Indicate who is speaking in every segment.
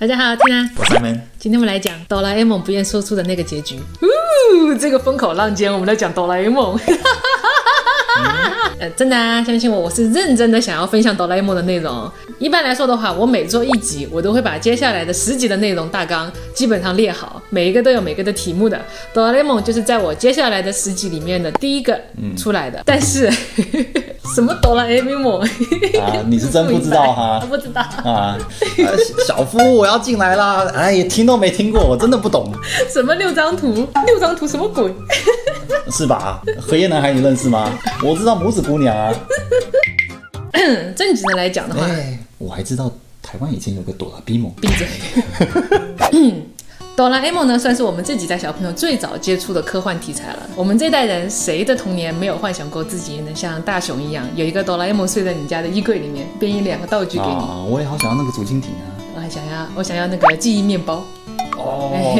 Speaker 1: 大家好，听啊！
Speaker 2: 我是门。
Speaker 1: 今天我们来讲哆啦 A 梦不愿说出的那个结局。呜，这个风口浪尖，我们来讲哆啦 A 梦。呃，真的啊，相信我，我是认真的想要分享哆啦 A 梦的内容。一般来说的话，我每做一集，我都会把接下来的十集的内容大纲基本上列好，每一个都有每个的题目的。哆啦 A 梦就是在我接下来的十集里面的第一个出来的。但是什么哆啦 A 梦
Speaker 2: 啊？你是真不知道 哈？
Speaker 1: 不知道
Speaker 2: 啊？小夫，我要进来啦！哎，听都没听过，我真的不懂。
Speaker 1: 什么六张图？六张图什么鬼？
Speaker 2: 是吧？荷叶男孩你认识吗？我知道拇指姑娘啊。
Speaker 1: 正经的来讲的话，
Speaker 2: 我还知道台湾以前有个哆啦 A 梦。
Speaker 1: 闭嘴。哆啦 A 梦呢，算是我们这几代小朋友最早接触的科幻题材了。我们这代人谁的童年没有幻想过自己能像大雄一样，有一个哆啦 A 梦睡在你家的衣柜里面，变一两个道具给你？啊，
Speaker 2: 我也好想要那个竹蜻蜓啊！
Speaker 1: 我还想要，我想要那个记忆面包。哦。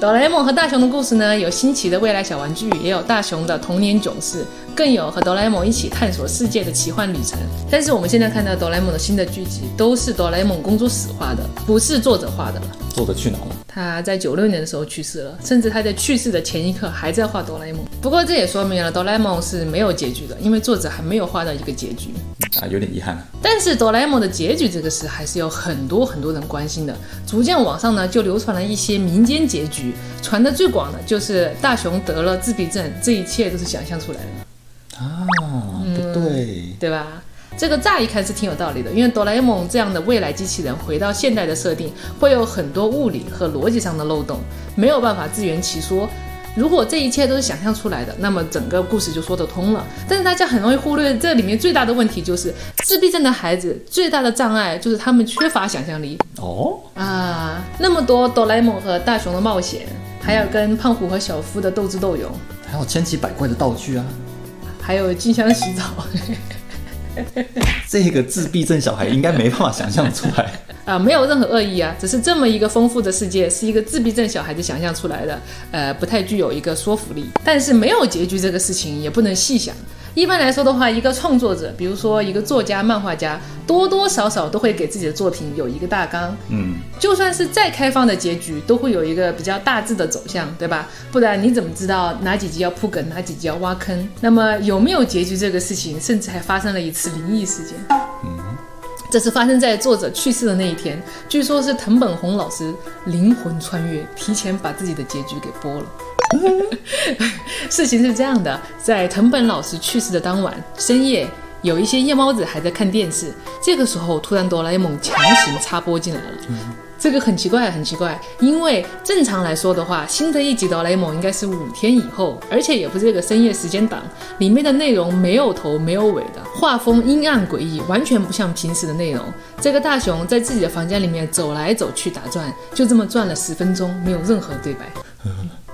Speaker 1: 哆啦 A 梦和大雄的故事呢，有新奇的未来小玩具，也有大雄的童年囧事，更有和哆啦 A 梦一起探索世界的奇幻旅程。但是我们现在看到哆啦 A 梦的新的剧集，都是哆啦 A 梦工作室画的，不是作者画的了。
Speaker 2: 作者去哪了？
Speaker 1: 他在九六年的时候去世了，甚至他在去世的前一刻还在画哆啦 A 梦。不过这也说明了哆啦 A 梦是没有结局的，因为作者还没有画到一个结局。
Speaker 2: 啊，有点遗憾。
Speaker 1: 但是哆啦 A 梦的结局这个事还是有很多很多人关心的。逐渐网上呢就流传了一些民间结局，传的最广的就是大雄得了自闭症，这一切都是想象出来的。
Speaker 2: 啊，不对，
Speaker 1: 对吧？这个乍一看是挺有道理的，因为哆啦 A 梦这样的未来机器人回到现代的设定，会有很多物理和逻辑上的漏洞，没有办法自圆其说。如果这一切都是想象出来的，那么整个故事就说得通了。但是大家很容易忽略这里面最大的问题，就是自闭症的孩子最大的障碍就是他们缺乏想象力。哦啊，那么多哆啦 A 梦和大雄的冒险，还有跟胖虎和小夫的斗智斗勇，
Speaker 2: 还有千奇百怪的道具啊，
Speaker 1: 还有静香洗澡。
Speaker 2: 这个自闭症小孩应该没办法想象出来
Speaker 1: 啊，没有任何恶意啊，只是这么一个丰富的世界是一个自闭症小孩子想象出来的，呃，不太具有一个说服力。但是没有结局这个事情也不能细想。一般来说的话，一个创作者，比如说一个作家、漫画家，多多少少都会给自己的作品有一个大纲。嗯，就算是再开放的结局，都会有一个比较大致的走向，对吧？不然你怎么知道哪几集要铺梗，哪几集要挖坑？那么有没有结局这个事情，甚至还发生了一次灵异事件。这是发生在作者去世的那一天，据说是藤本弘老师灵魂穿越，提前把自己的结局给播了。事情是这样的，在藤本老师去世的当晚深夜，有一些夜猫子还在看电视。这个时候，突然哆啦 A 梦强行插播进来了。这个很奇怪，很奇怪，因为正常来说的话，新的一集哆啦 A 梦应该是五天以后，而且也不是这个深夜时间档，里面的内容没有头没有尾的，画风阴暗诡异，完全不像平时的内容。这个大雄在自己的房间里面走来走去打转，就这么转了十分钟，没有任何对白。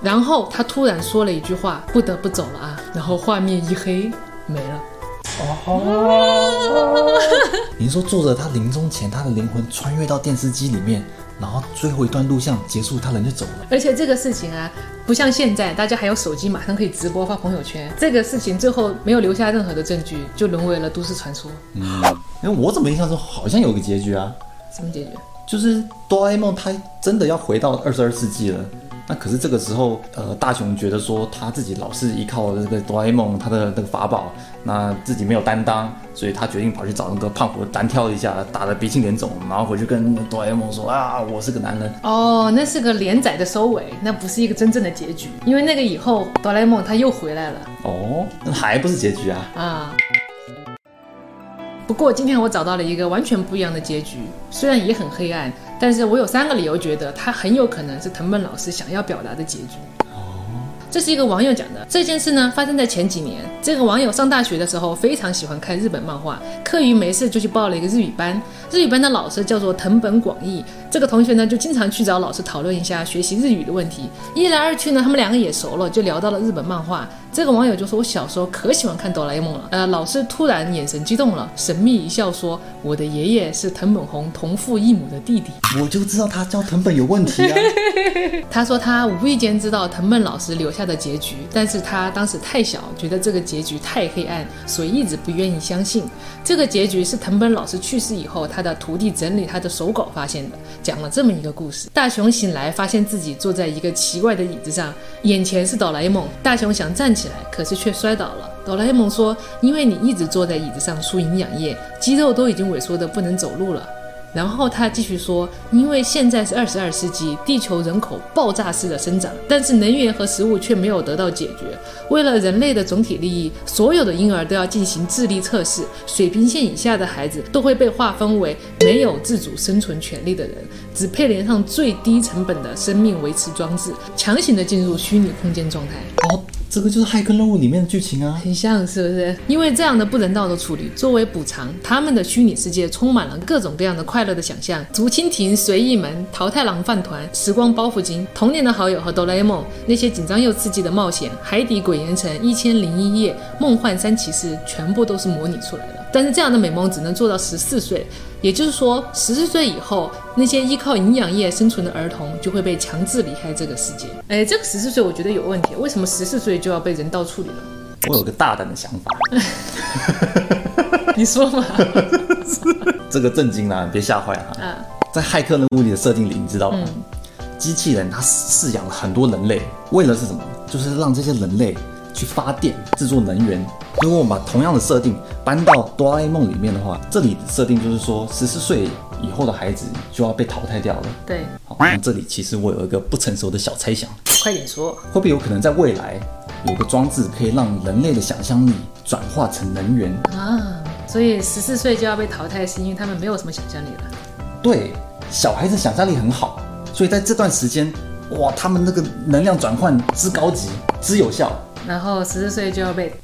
Speaker 1: 然后他突然说了一句话：“不得不走了啊！”然后画面一黑，没了。
Speaker 2: 哦，您说作者他临终前，他的灵魂穿越到电视机里面，然后最后一段录像结束，他人就走了。
Speaker 1: 而且这个事情啊，不像现在，大家还有手机，马上可以直播发朋友圈。这个事情最后没有留下任何的证据，就沦为了都市传说。
Speaker 2: 嗯，因为我怎么印象中好像有个结局啊？
Speaker 1: 什么结局？
Speaker 2: 就是哆啦 A 梦他真的要回到二十二世纪了。那可是这个时候，呃，大雄觉得说他自己老是依靠这个哆啦 A 梦他的那个法宝，那自己没有担当，所以他决定跑去找那个胖虎单挑一下，打得鼻青脸肿，然后回去跟哆啦 A 梦说啊，我是个男人。
Speaker 1: 哦，那是个连载的收尾，那不是一个真正的结局，因为那个以后哆啦 A 梦他又回来了。
Speaker 2: 哦，那还不是结局啊？
Speaker 1: 啊。不过今天我找到了一个完全不一样的结局，虽然也很黑暗，但是我有三个理由觉得他很有可能是藤本老师想要表达的结局。这是一个网友讲的这件事呢，发生在前几年。这个网友上大学的时候非常喜欢看日本漫画，课余没事就去报了一个日语班。日语班的老师叫做藤本广义，这个同学呢就经常去找老师讨论一下学习日语的问题。一来二去呢，他们两个也熟了，就聊到了日本漫画。这个网友就说：“我小时候可喜欢看哆啦 A 梦了。”呃，老师突然眼神激动了，神秘一笑说：“我的爷爷是藤本弘同父异母的弟弟。”
Speaker 2: 我就知道他叫藤本有问题啊。
Speaker 1: 他说他无意间知道藤本老师留下的结局，但是他当时太小，觉得这个结局太黑暗，所以一直不愿意相信。这个结局是藤本老师去世以后，他的徒弟整理他的手稿发现的，讲了这么一个故事：大雄醒来，发现自己坐在一个奇怪的椅子上，眼前是哆啦 A 梦。大雄想站起来，可是却摔倒了。哆啦 A 梦说：“因为你一直坐在椅子上输营养液，肌肉都已经萎缩的不能走路了。”然后他继续说，因为现在是二十二世纪，地球人口爆炸式的生长，但是能源和食物却没有得到解决。为了人类的总体利益，所有的婴儿都要进行智力测试，水平线以下的孩子都会被划分为没有自主生存权利的人，只配连上最低成本的生命维持装置，强行的进入虚拟空间状态。
Speaker 2: 这个就是《骇客任务》里面的剧情啊。
Speaker 1: 很像是不是？因为这样的不人道的处理，作为补偿，他们的虚拟世界充满了各种各样的快乐的想象：竹蜻蜓、随意门、桃太郎饭团、时光包袱精、童年的好友和哆啦 A 梦，那些紧张又刺激的冒险，海底鬼岩城、一千零一夜、梦幻三骑士，全部都是模拟出来的。但是这样的美梦只能做到十四岁，也就是说，十四岁以后，那些依靠营养液生存的儿童就会被强制离开这个世界。哎，这个十四岁我觉得有问题，为什么十四岁就要被人道处理了？
Speaker 2: 我有个大胆的想法，
Speaker 1: 你说嘛？
Speaker 2: 这个震惊啦，别吓坏哈。
Speaker 1: 啊，
Speaker 2: 在《骇客任务》里的设定里，你知道吗？机器人它饲养了很多人类，为了是什么？就是让这些人类去发电制作能源。如果我们把同样的设定搬到哆啦 A 梦里面的话，这里的设定就是说，十四岁以后的孩子就要被淘汰掉了。
Speaker 1: 对，
Speaker 2: 好，那这里其实我有一个不成熟的小猜想，
Speaker 1: 快点说。
Speaker 2: 会不会有可能在未来有个装置可以让人类的想象力转化成能源？
Speaker 1: 啊，所以十四岁就要被淘汰，是因为他们没有什么想象力了。
Speaker 2: 对，小孩子想象力很好，所以在这段时间，哇，他们那个能量转换之高级、之有效。
Speaker 1: 然后十四岁就要被，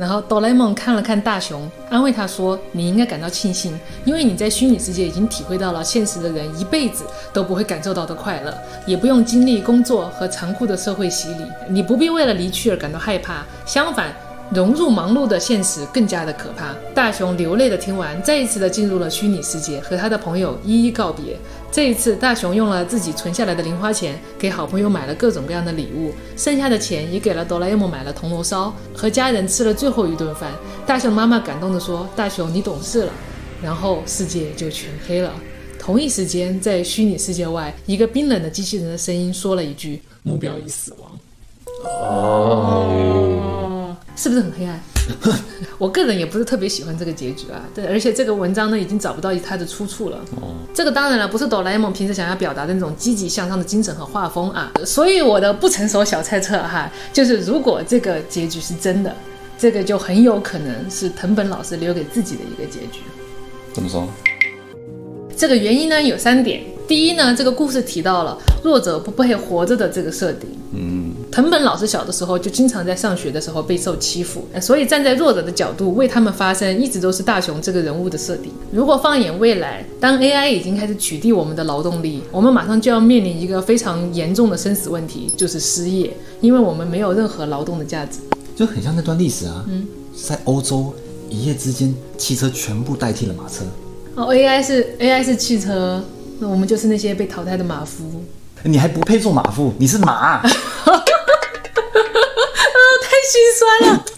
Speaker 1: 然后哆啦 A 梦看了看大雄，安慰他说：“你应该感到庆幸，因为你在虚拟世界已经体会到了现实的人一辈子都不会感受到的快乐，也不用经历工作和残酷的社会洗礼，你不必为了离去而感到害怕，相反。”融入忙碌的现实更加的可怕。大雄流泪的听完，再一次的进入了虚拟世界，和他的朋友一一告别。这一次，大雄用了自己存下来的零花钱，给好朋友买了各种各样的礼物，剩下的钱也给了哆啦 A 梦买了铜锣烧，和家人吃了最后一顿饭。大雄妈妈感动地说：“大雄，你懂事了。”然后世界就全黑了。同一时间，在虚拟世界外，一个冰冷的机器人的声音说了一句：“目标已死亡。”哦，是不是很黑暗？我个人也不是特别喜欢这个结局啊。对，而且这个文章呢，已经找不到它的出处了。哦，这个当然了，不是哆啦 A 梦平时想要表达的那种积极向上的精神和画风啊。所以我的不成熟小猜测哈，就是如果这个结局是真的，这个就很有可能是藤本老师留给自己的一个结局。
Speaker 2: 怎么说？
Speaker 1: 这个原因呢有三点。第一呢，这个故事提到了弱者不配活着的这个设定。
Speaker 2: 嗯，
Speaker 1: 藤本老师小的时候就经常在上学的时候备受欺负，所以站在弱者的角度为他们发声，一直都是大雄这个人物的设定。如果放眼未来，当 AI 已经开始取缔我们的劳动力，我们马上就要面临一个非常严重的生死问题，就是失业，因为我们没有任何劳动的价值。
Speaker 2: 就很像那段历史啊。嗯，在欧洲一夜之间，汽车全部代替了马车。
Speaker 1: 哦，AI 是 AI 是汽车，那我们就是那些被淘汰的马夫。
Speaker 2: 你还不配做马夫，你是马。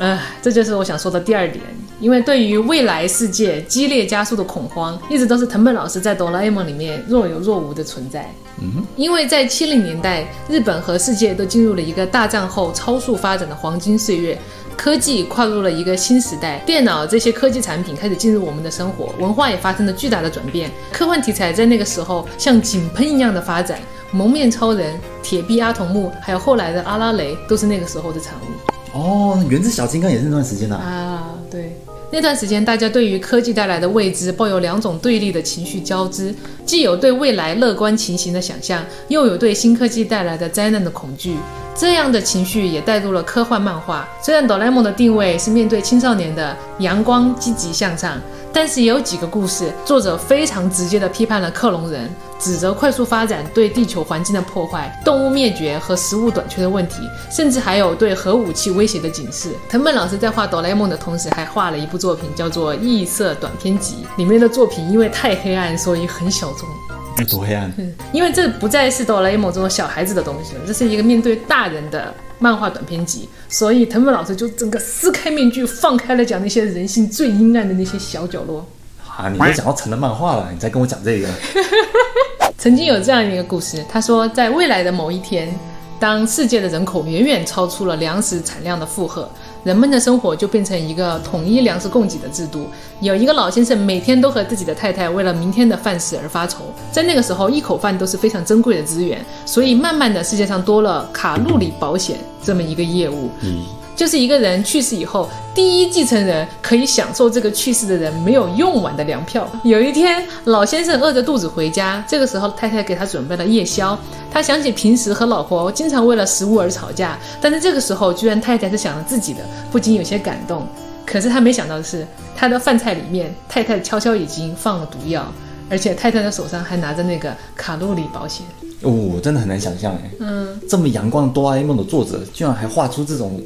Speaker 1: 酸了，哎，这就是我想说的第二点。因为对于未来世界激烈加速的恐慌，一直都是藤本老师在哆啦 A 梦里面若有若无的存在。
Speaker 2: 嗯，
Speaker 1: 因为在七零年代，日本和世界都进入了一个大战后超速发展的黄金岁月，科技跨入了一个新时代，电脑这些科技产品开始进入我们的生活，文化也发生了巨大的转变。科幻题材在那个时候像井喷一样的发展，蒙面超人、铁臂阿童木，还有后来的阿拉蕾，都是那个时候的产物。
Speaker 2: 哦，原子小金刚也是那段时间的
Speaker 1: 啊，对，那段时间大家对于科技带来的未知抱有两种对立的情绪交织，既有对未来乐观情形的想象，又有对新科技带来的灾难的恐惧。这样的情绪也带入了科幻漫画。虽然哆啦 A 梦的定位是面对青少年的阳光积极向上，但是也有几个故事，作者非常直接地批判了克隆人，指责快速发展对地球环境的破坏、动物灭绝和食物短缺的问题，甚至还有对核武器威胁的警示。藤本老师在画哆啦 A 梦的同时，还画了一部作品，叫做《异色短篇集》，里面的作品因为太黑暗，所以很小众。
Speaker 2: 有多黑暗？
Speaker 1: 嗯，因为这不再是哆啦 A 梦这种小孩子的东西了，这是一个面对大人的漫画短篇集，所以藤本老师就整个撕开面具，放开了讲那些人性最阴暗的那些小角落。
Speaker 2: 啊，你都讲到成人漫画了，你再跟我讲这个？
Speaker 1: 曾经有这样一个故事，他说，在未来的某一天，当世界的人口远远超出了粮食产量的负荷。人们的生活就变成一个统一粮食供给的制度。有一个老先生每天都和自己的太太为了明天的饭食而发愁。在那个时候，一口饭都是非常珍贵的资源，所以慢慢的世界上多了卡路里保险这么一个业务。就是一个人去世以后，第一继承人可以享受这个去世的人没有用完的粮票。有一天，老先生饿着肚子回家，这个时候太太给他准备了夜宵。他想起平时和老婆经常为了食物而吵架，但是这个时候居然太太是想着自己的，不禁有些感动。可是他没想到的是，他的饭菜里面太太悄悄已经放了毒药，而且太太的手上还拿着那个卡路里保险。
Speaker 2: 哦，真的很难想象哎，嗯，这么阳光的哆啦 A 梦的作者，居然还画出这种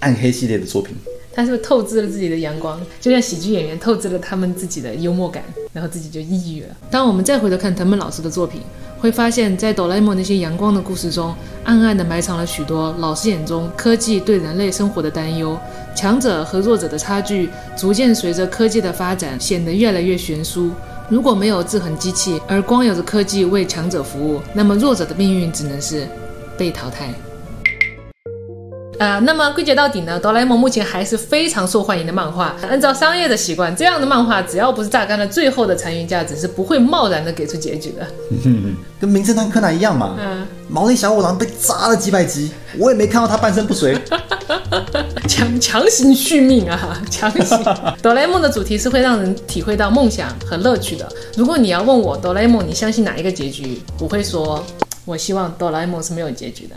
Speaker 2: 暗黑系列的作品。
Speaker 1: 他是不是透支了自己的阳光，就像喜剧演员透支了他们自己的幽默感，然后自己就抑郁了。当我们再回头看藤本老师的作品，会发现，在哆啦 A 梦那些阳光的故事中，暗暗地埋藏了许多老师眼中科技对人类生活的担忧。强者和弱者的差距，逐渐随着科技的发展显得越来越悬殊。如果没有制衡机器，而光有着科技为强者服务，那么弱者的命运只能是被淘汰。啊，那么归结到底呢？哆啦 A 梦目前还是非常受欢迎的漫画。按照商业的习惯，这样的漫画只要不是榨干了最后的残余价值，是不会贸然的给出结局的。
Speaker 2: 跟名侦探柯南一样嘛。嗯。毛利小五郎被砸了几百集，我也没看到他半身不遂。
Speaker 1: 强强行续命啊！强行。哆啦 A 梦的主题是会让人体会到梦想和乐趣的。如果你要问我哆啦 A 梦，你相信哪一个结局？我会说，我希望哆啦 A 梦是没有结局的。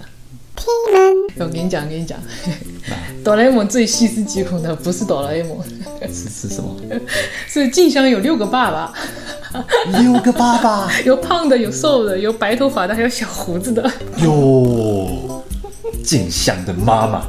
Speaker 1: 我跟你讲，跟你讲，哆啦 A 梦最细思极恐的不是哆啦 A 梦，
Speaker 2: 是是什么？
Speaker 1: 是静香有六个爸爸，
Speaker 2: 六个爸爸，
Speaker 1: 有胖的，有瘦的，有白头发的，还有小胡子的。
Speaker 2: 哟，静香的妈妈。